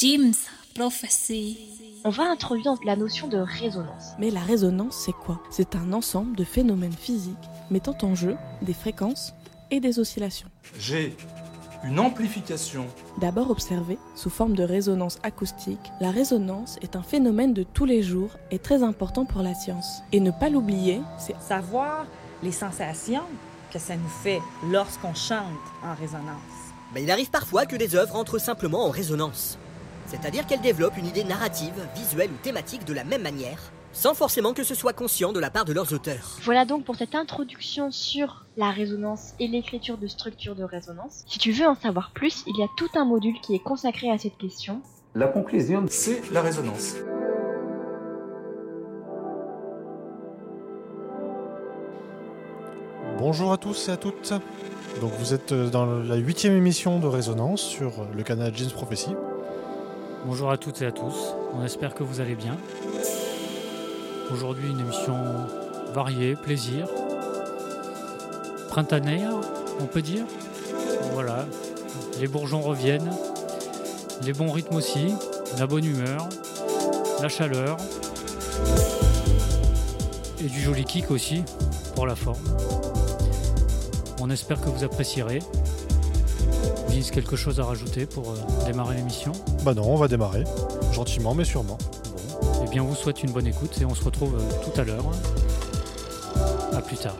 James Prophecy. On va introduire la notion de résonance. Mais la résonance, c'est quoi? C'est un ensemble de phénomènes physiques mettant en jeu des fréquences et des oscillations. J'ai une amplification. D'abord observée sous forme de résonance acoustique, la résonance est un phénomène de tous les jours et très important pour la science. Et ne pas l'oublier, c'est savoir les sensations que ça nous fait lorsqu'on chante en résonance. Mais il arrive parfois que des œuvres entrent simplement en résonance. C'est-à-dire qu'elles développent une idée narrative, visuelle ou thématique de la même manière, sans forcément que ce soit conscient de la part de leurs auteurs. Voilà donc pour cette introduction sur la résonance et l'écriture de structures de résonance. Si tu veux en savoir plus, il y a tout un module qui est consacré à cette question. La conclusion, c'est la résonance. Bonjour à tous et à toutes. Donc vous êtes dans la huitième émission de Résonance sur le canal James Prophecy. Bonjour à toutes et à tous, on espère que vous allez bien. Aujourd'hui une émission variée, plaisir, printanière, on peut dire. Voilà, les bourgeons reviennent, les bons rythmes aussi, la bonne humeur, la chaleur et du joli kick aussi pour la forme. On espère que vous apprécierez. Quelque chose à rajouter pour euh, démarrer l'émission Bah non, on va démarrer. Gentiment mais sûrement. Bon. Eh bien, on vous souhaite une bonne écoute et on se retrouve euh, tout à l'heure. À plus tard.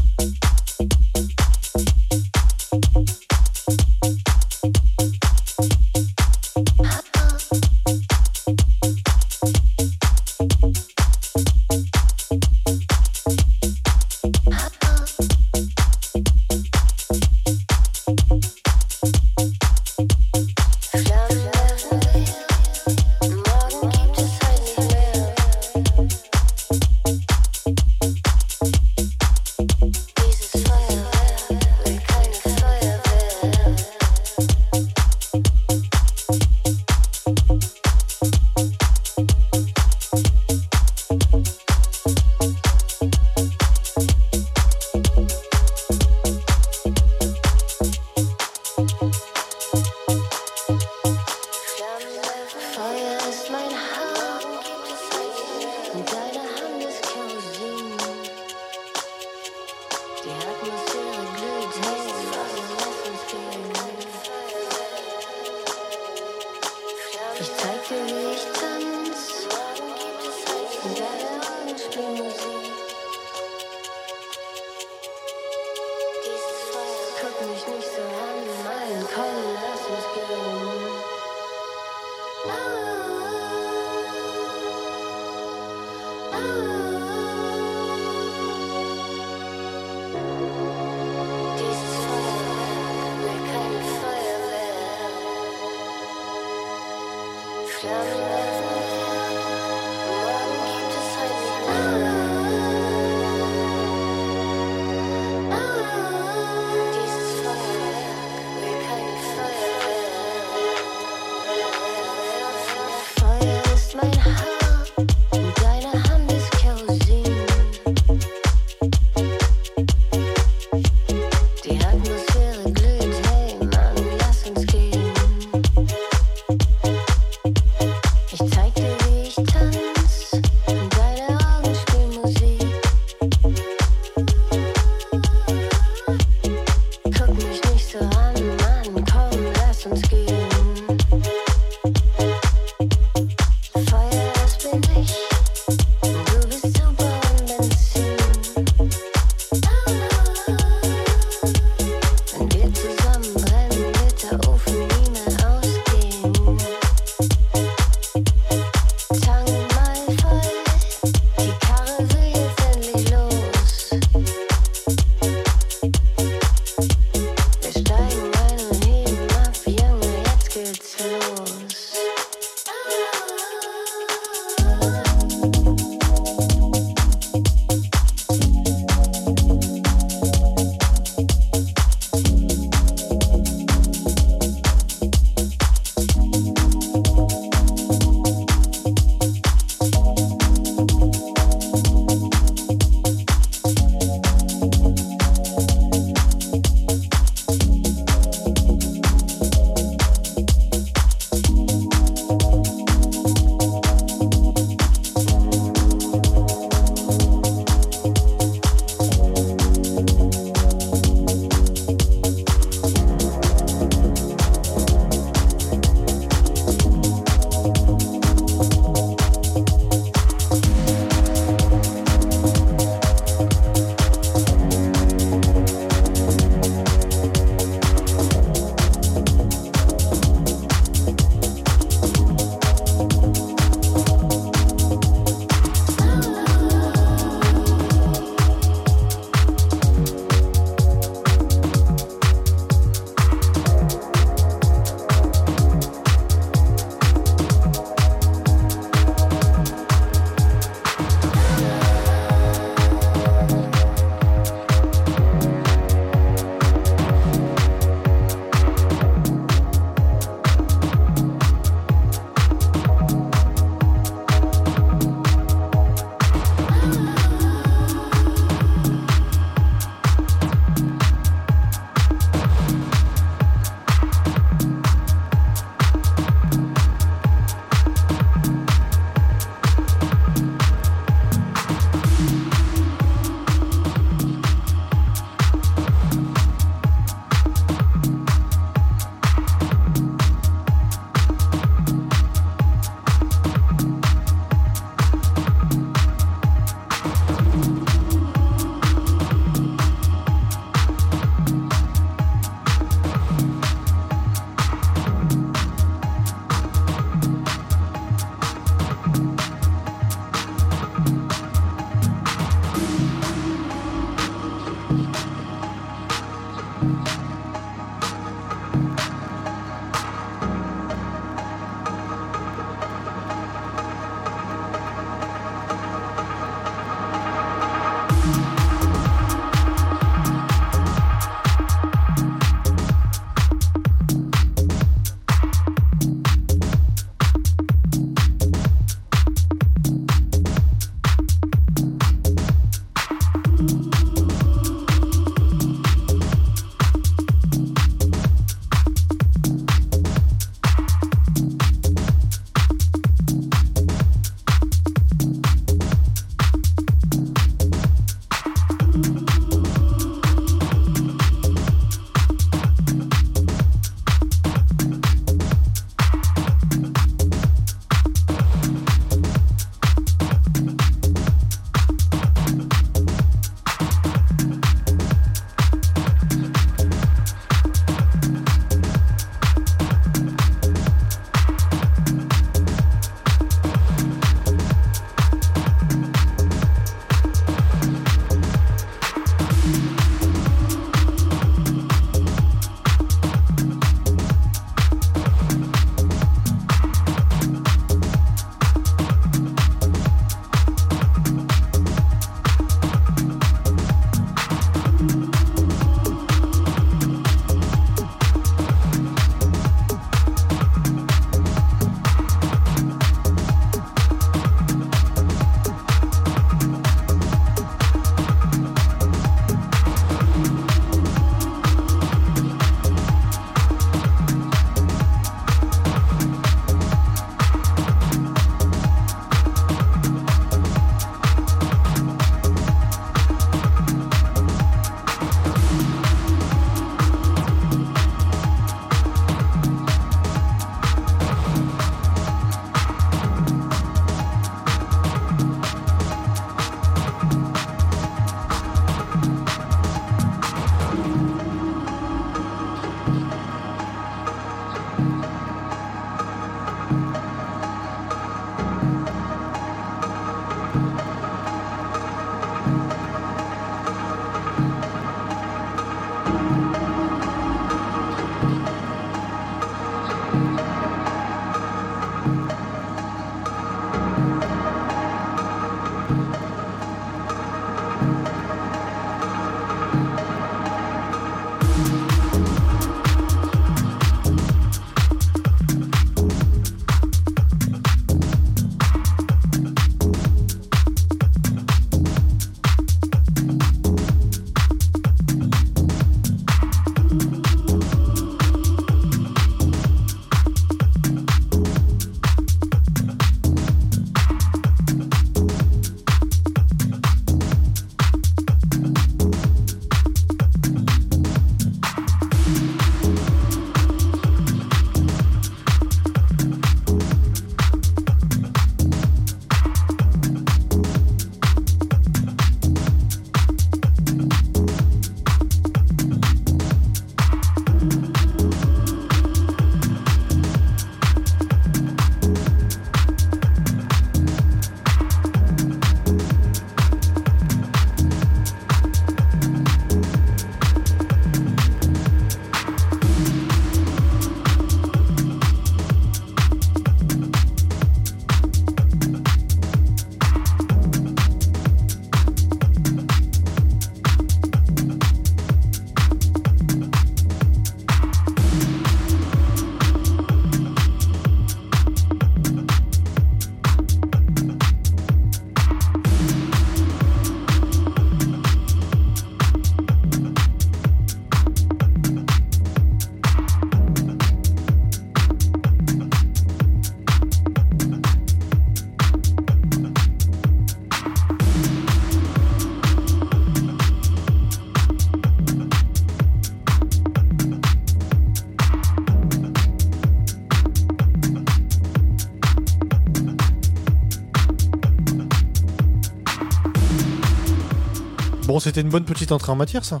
Une bonne petite entrée en matière, ça.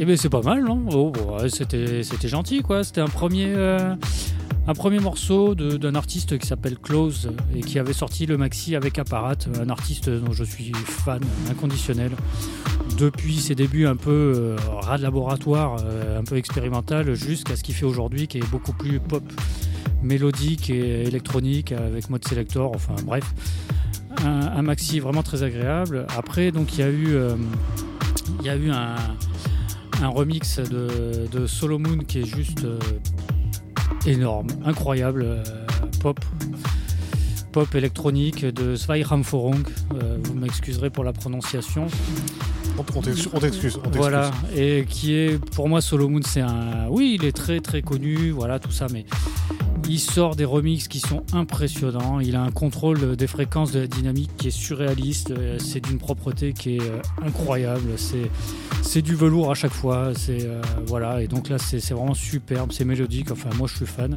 Eh ben c'est pas mal, non? Oh, c'était gentil, quoi. C'était un premier euh, un premier morceau d'un artiste qui s'appelle Close et qui avait sorti le maxi avec Apparat, un artiste dont je suis fan inconditionnel depuis ses débuts un peu euh, ras de laboratoire, euh, un peu expérimental, jusqu'à ce qu'il fait aujourd'hui, qui est beaucoup plus pop, mélodique et électronique avec mode selector. Enfin bref, un, un maxi vraiment très agréable. Après, donc il y a eu euh, il y a eu un un remix de, de Solomon qui est juste euh, énorme, incroyable, euh, pop, pop électronique de Zwei Ramforong. Euh, vous m'excuserez pour la prononciation. On t'excuse. Voilà, et qui est pour moi Solomon, c'est un. Oui, il est très très connu, voilà tout ça, mais il sort des remixes qui sont impressionnants. Il a un contrôle des fréquences de la dynamique qui est surréaliste. Euh, C'est d'une propreté qui est euh, incroyable. C'est du velours à chaque fois. C'est euh, voilà, et donc là c'est vraiment superbe, c'est mélodique. Enfin, moi je suis fan.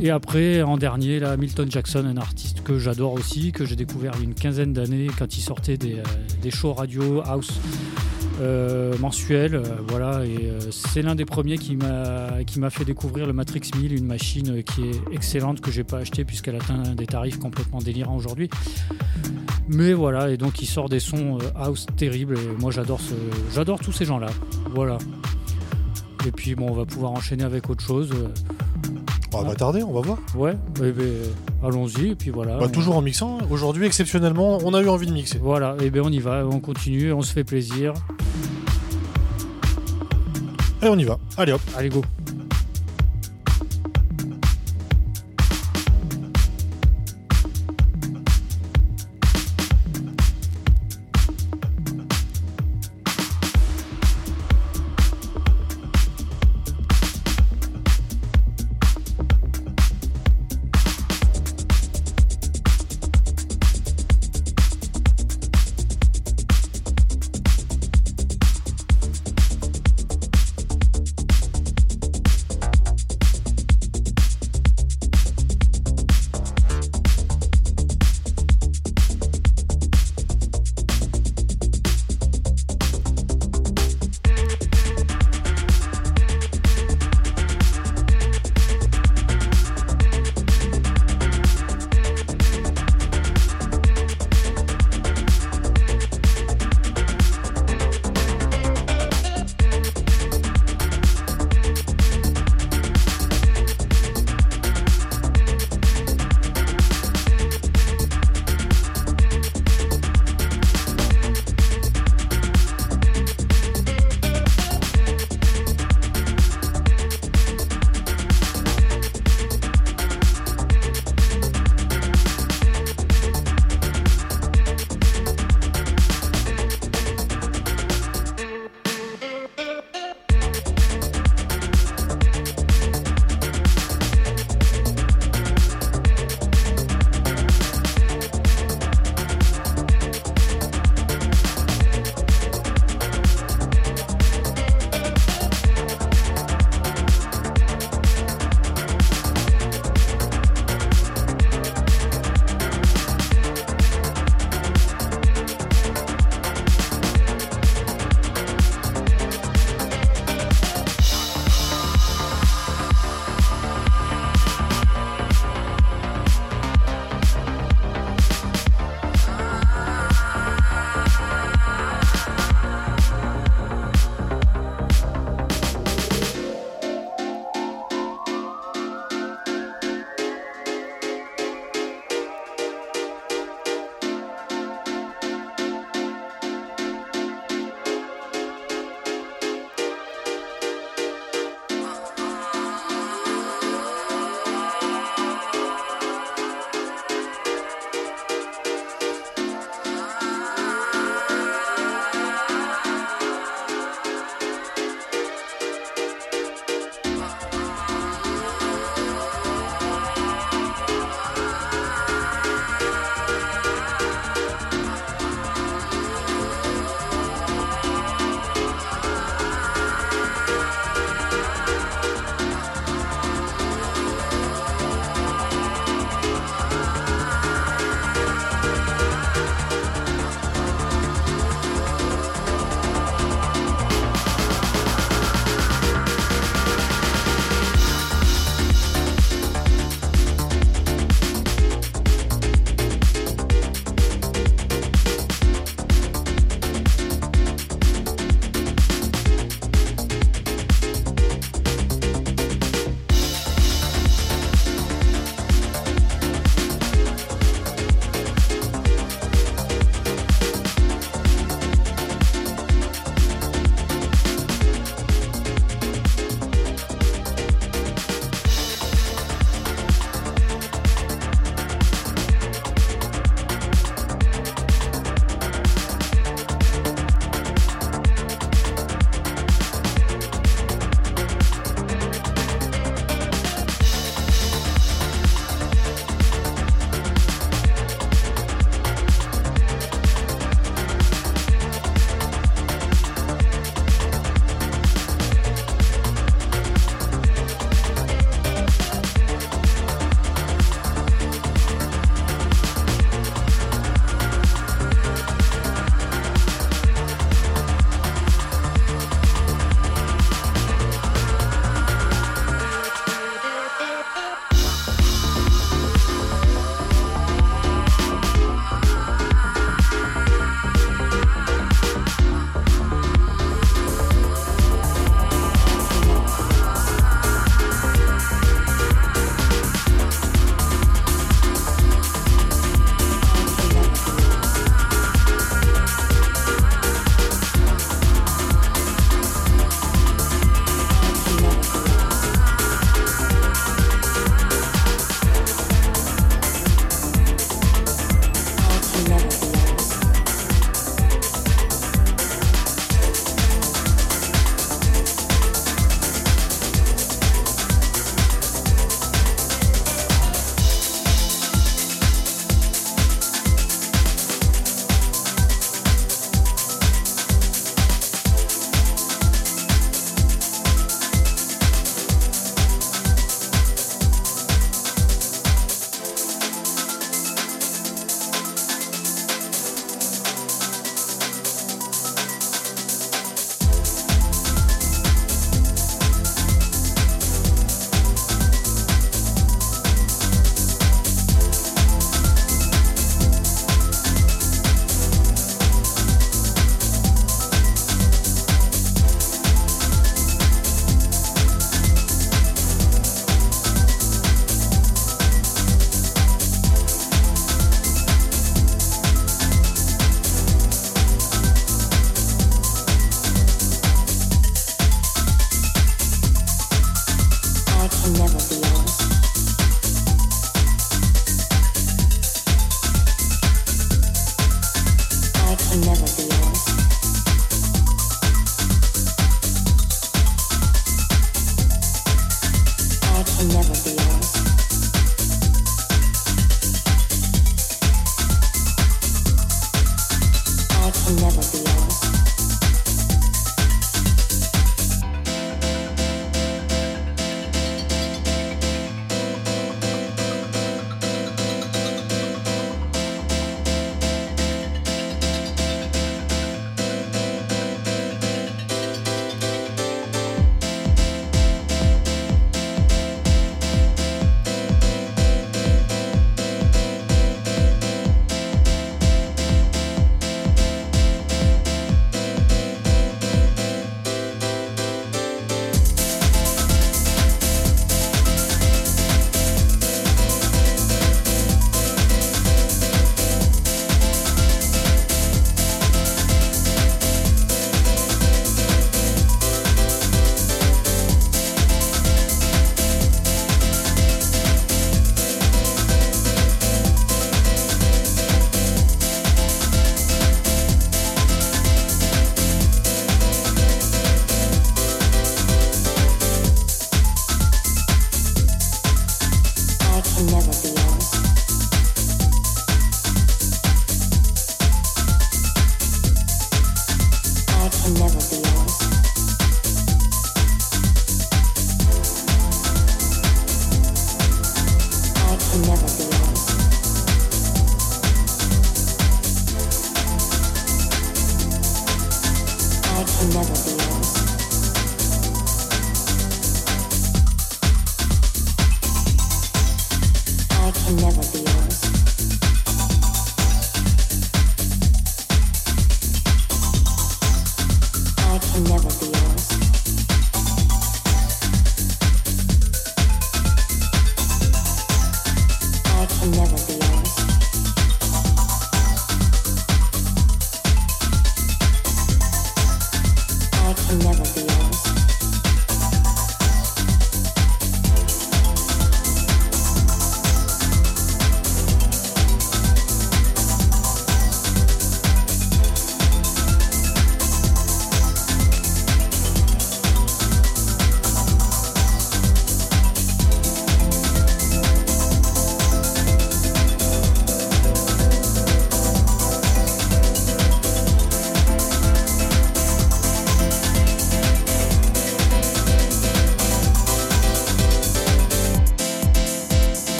Et après, en dernier, là, Milton Jackson, un artiste que j'adore aussi, que j'ai découvert il y a une quinzaine d'années quand il sortait des shows radio house euh, mensuels. euh, voilà, et euh, c'est l'un des premiers qui m'a qui m'a fait découvrir le Matrix 1000, une machine qui est excellente que j'ai pas achetée puisqu'elle atteint des tarifs complètement délirants aujourd'hui. Mais voilà, et donc il sort des sons house terribles. Et moi, j'adore ce, j'adore tous ces gens-là. Voilà. Et puis bon, on va pouvoir enchaîner avec autre chose. On va tarder, on va voir. Ouais, eh ben, allons-y, et puis voilà. Bah, on- toujours en mixant. Aujourd'hui, exceptionnellement, on a eu envie de mixer. Voilà, et ben on y va, on continue, on se fait plaisir. Et on y va. Allez hop. Allez, go.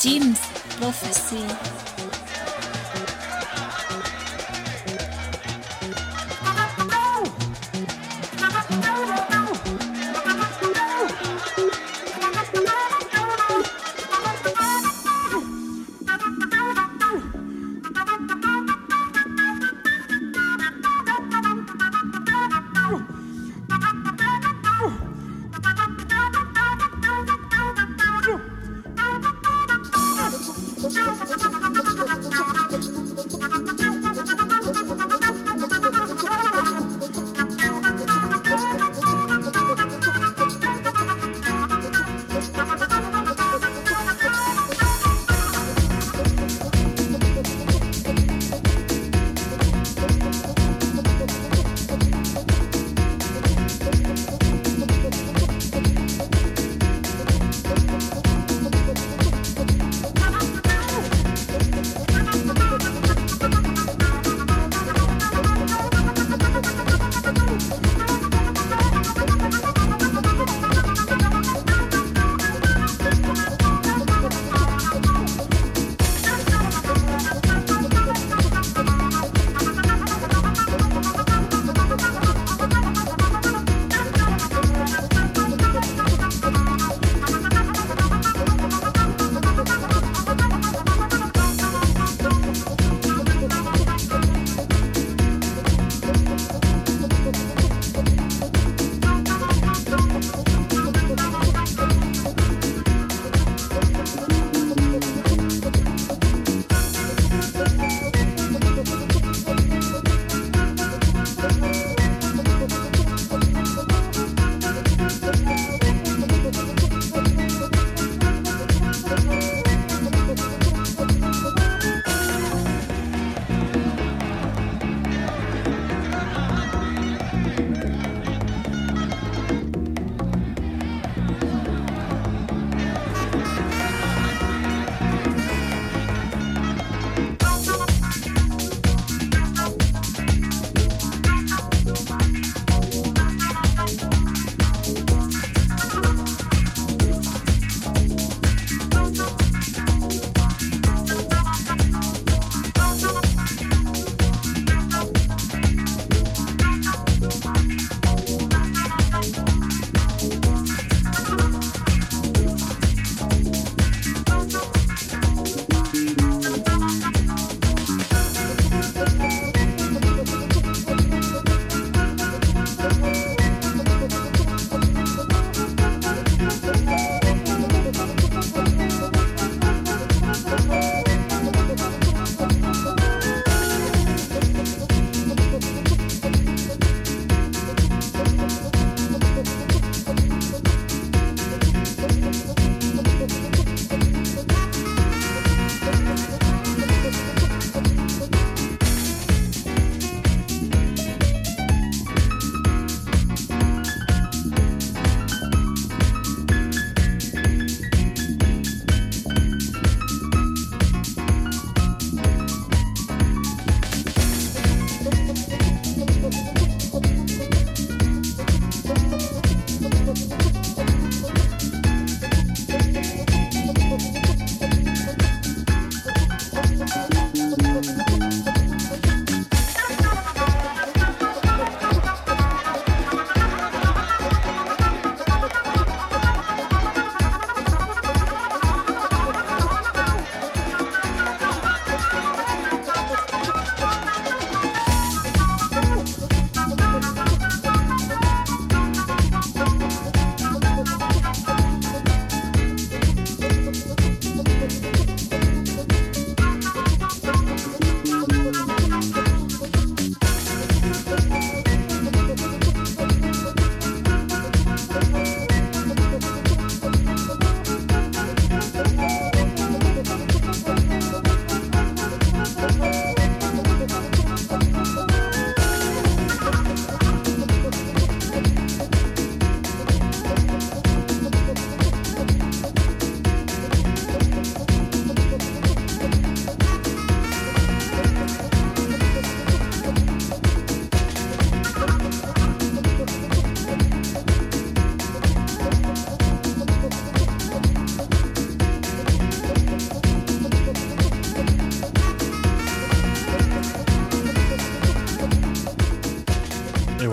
James Prophecy.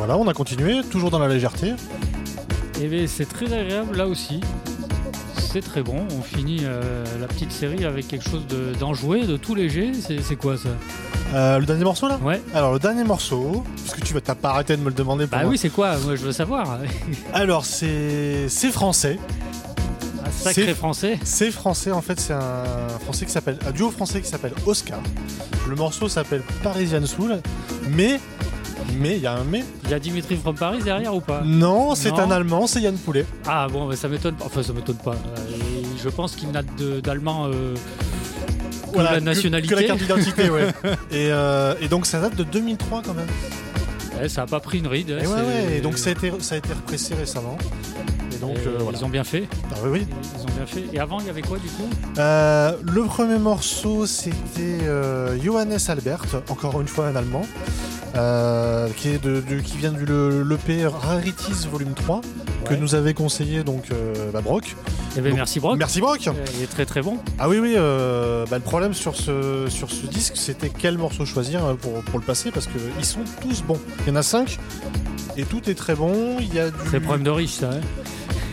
Voilà, on a continué, toujours dans la légèreté. Et bien, c'est très agréable là aussi. C'est très bon. On finit euh, la petite série avec quelque chose de- d'enjoué, de, tout léger. C'est quoi ça? Euh, le dernier morceau là? Ouais. Alors le dernier morceau, puisque tu vas t'as pas arrêté de me le demander pour Bah moi. oui, c'est quoi? Moi, je veux savoir. Alors c'est c'est français. Un sacré C'est- français. C'est français en fait, c'est un français qui s'appelle un duo français qui s'appelle Oscar. Le morceau s'appelle Parisian Soul, mais mais il y a un mais. Il y a Dimitri from Paris derrière ou pas? Non, c'est un allemand, c'est Yann Poulet. Ah bon, ça m'étonne pas. Enfin, ça m'étonne pas. Euh, et je pense qu'il n'a d'allemand euh, Voilà, la nationalité. Que, la carte d'identité, ouais. et, euh, et donc ça date de 2003 quand même. Ouais, ça a pas pris une ride. hein, Et ouais, c'est- ouais, et donc ça a été, ça a été repressé récemment. Et donc Et euh, voilà. Ils ont bien fait. Ah oui, oui. Ils ont bien fait. Et avant, il y avait quoi du coup? Euh, le premier morceau, c'était euh, Johannes Albert, encore une fois un allemand, euh, qui, est de, de- qui vient du le- l'EP Rarities Volume 3, que Ouais. nous avait conseillé donc euh, bah, Brock. Eh ben, Donc, merci Brock. Merci Brock Euh, Il est très très bon. Ah oui, oui, bah, le problème sur ce, sur ce disque, c'était quel morceau choisir pour, pour le passer, parce qu'ils sont tous bons. Il y en a 5, et tout est très bon. Il y a du... C'est le problème de riche, ça. hein.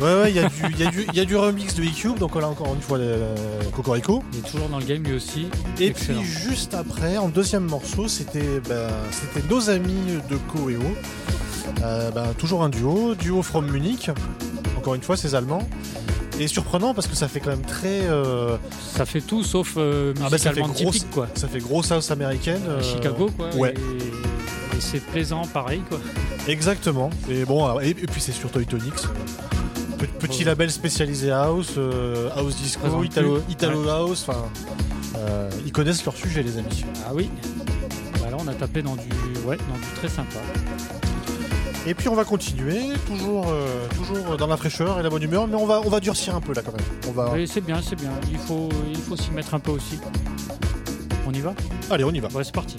Ouais, ouais, il y, a du- il y, a du- il y a du remix de E-Cube, donc là encore une fois, le- le Cocorico. Il est toujours dans le game lui aussi. Et Excellent. puis juste après, en deuxième morceau, c'était c'était nos amis de Ko et O. Euh, ben, toujours un duo, duo from Munich. Encore une fois, c'est allemand. Et surprenant parce que ça fait quand même très. euh, Ça fait tout sauf euh, Ah bah, ça fait grosse- typique quoi. ça fait grosse house américaine. euh, Chicago quoi. Ouais, Et, et c'est plaisant pareil quoi. exactement. Et bon, alors, et, et puis c'est sur Toy Tonics. Pe- Petit Ouais. label spécialisé house, euh, house disco, italo, house. Enfin, euh, ils connaissent leur sujet, les amis. Ah oui. Bah là on a tapé dans du ouais dans du très sympa. Et puis on va continuer, toujours, euh, toujours dans la fraîcheur et la bonne humeur, mais on va, on va durcir un peu là quand même. On va... Oui, c'est bien, c'est bien. Il faut il faut s'y mettre un peu aussi. On y va? Allez, on y va. Ouais, c'est parti.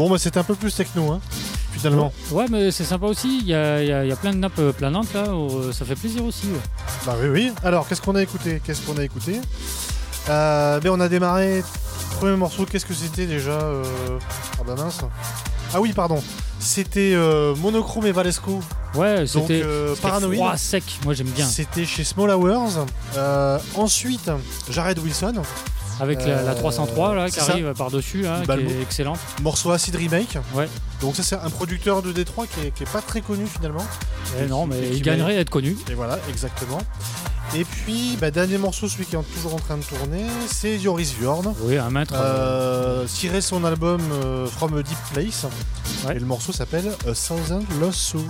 Bon, bah c'était un peu plus techno, hein, finalement. Ouais, mais c'est sympa aussi. Il y a, y a- il y a plein de nappes euh, planantes là. euh, ça fait plaisir aussi. ouais. Bah oui, oui. Alors, qu'est-ce qu'on a écouté? Qu'est-ce qu'on a écouté? Euh, ben, On a démarré. Premier morceau, qu'est-ce que c'était déjà euh, Ah bah mince. Ah oui, pardon. C'était euh, Monochrome et Valesco. Ouais, c'était euh, froid, sec. Moi j'aime bien. C'était chez Small Hours. Euh, ensuite, Jared Wilson. Avec la, la Euh, 303 là qui arrive par-dessus, hein, Bah, qui est excellente. Morceau Acid Remake. Ouais. Donc ça c'est un producteur de Détroit qui est, qui est pas très connu finalement. Eh non, mais Et il gagnerait à être connu. Et voilà, exactement. Et puis, bah, dernier morceau, celui qui est toujours en train de tourner, c'est Joris Bjorn. Oui, un maître. Euh, tiré son album euh, From a Deep Place. Ouais. Et le morceau s'appelle A Thousand Lost Souls.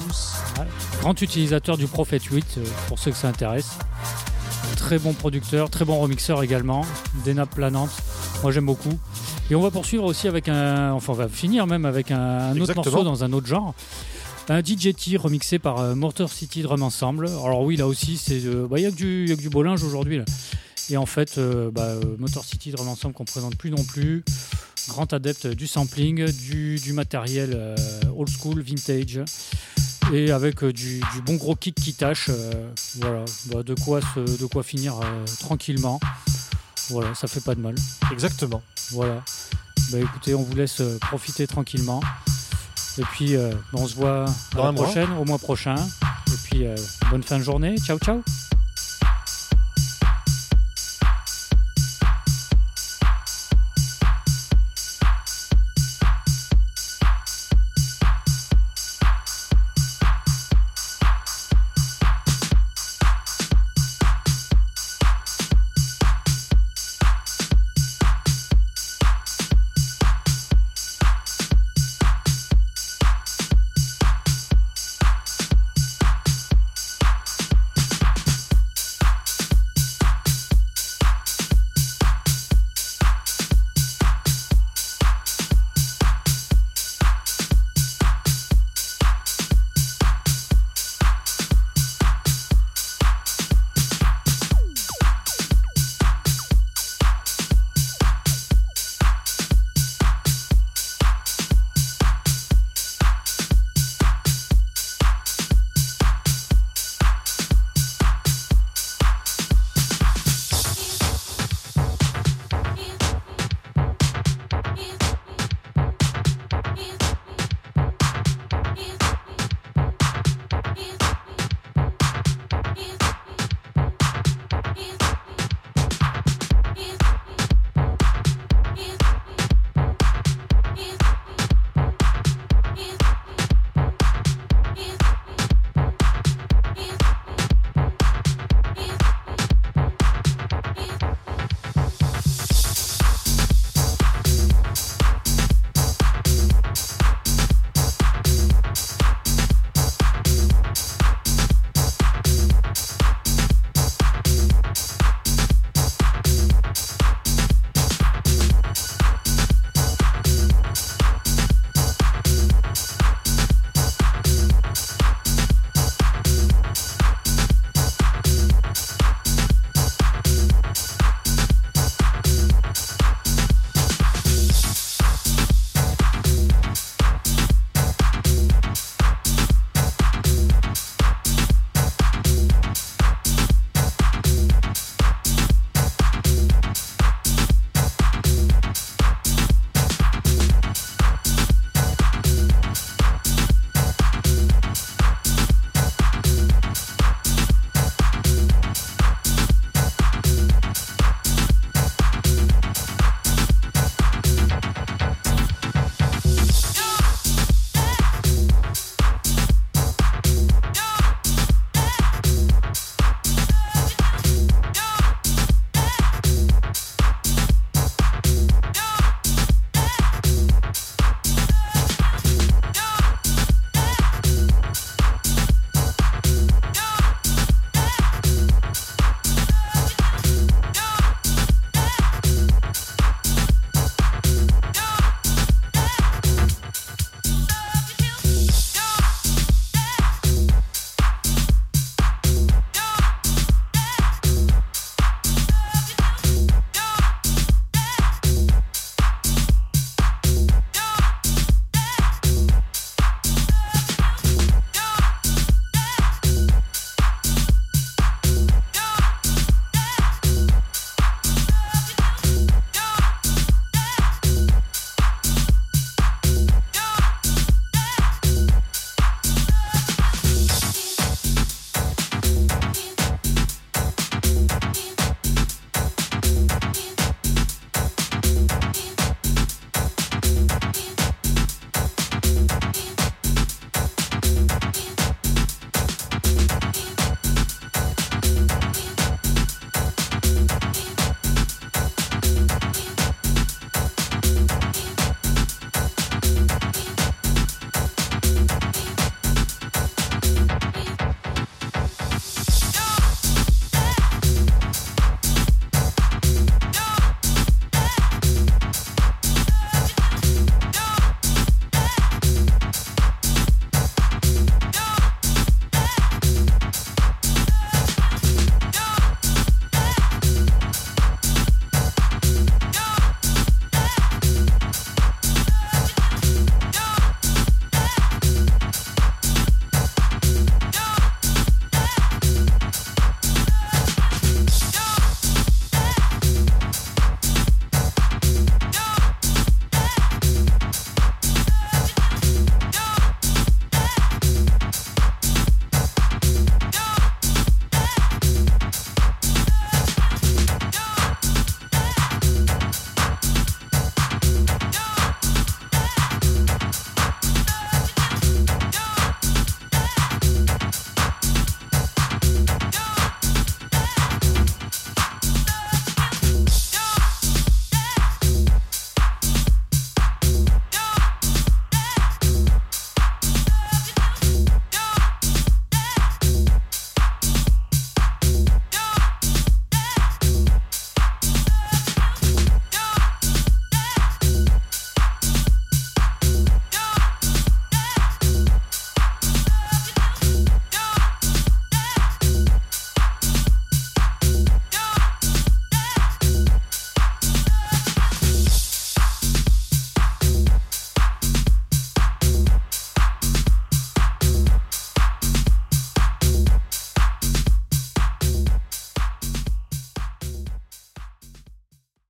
Ouais. Grand utilisateur du Prophet 8, euh, pour ceux que ça intéresse. Très bon producteur, très bon remixeur également. Des nappes planantes. Moi j'aime beaucoup. Et on va poursuivre aussi avec un. Enfin, on va finir même avec un, un autre morceau dans un autre genre. Un DJT remixé par euh, Motor City Drum Ensemble. Alors, oui, là aussi, c'est. euh, bah, Il y a que du, il y a que du beau linge aujourd'hui. là. Et en fait, euh, bah, Motor City Drum Ensemble qu'on présente plus non plus. Grand adepte du sampling, du, du matériel old school, vintage et avec euh, du, du bon gros kick qui tâche. euh, voilà, Bah, de quoi se, de quoi finir euh, tranquillement. Voilà, ça fait pas de mal. Exactement. Voilà. Bah écoutez, on vous laisse profiter tranquillement. Et puis, euh, on se voit à la mois. au mois prochain. Et puis, euh, bonne fin de journée. Ciao, ciao.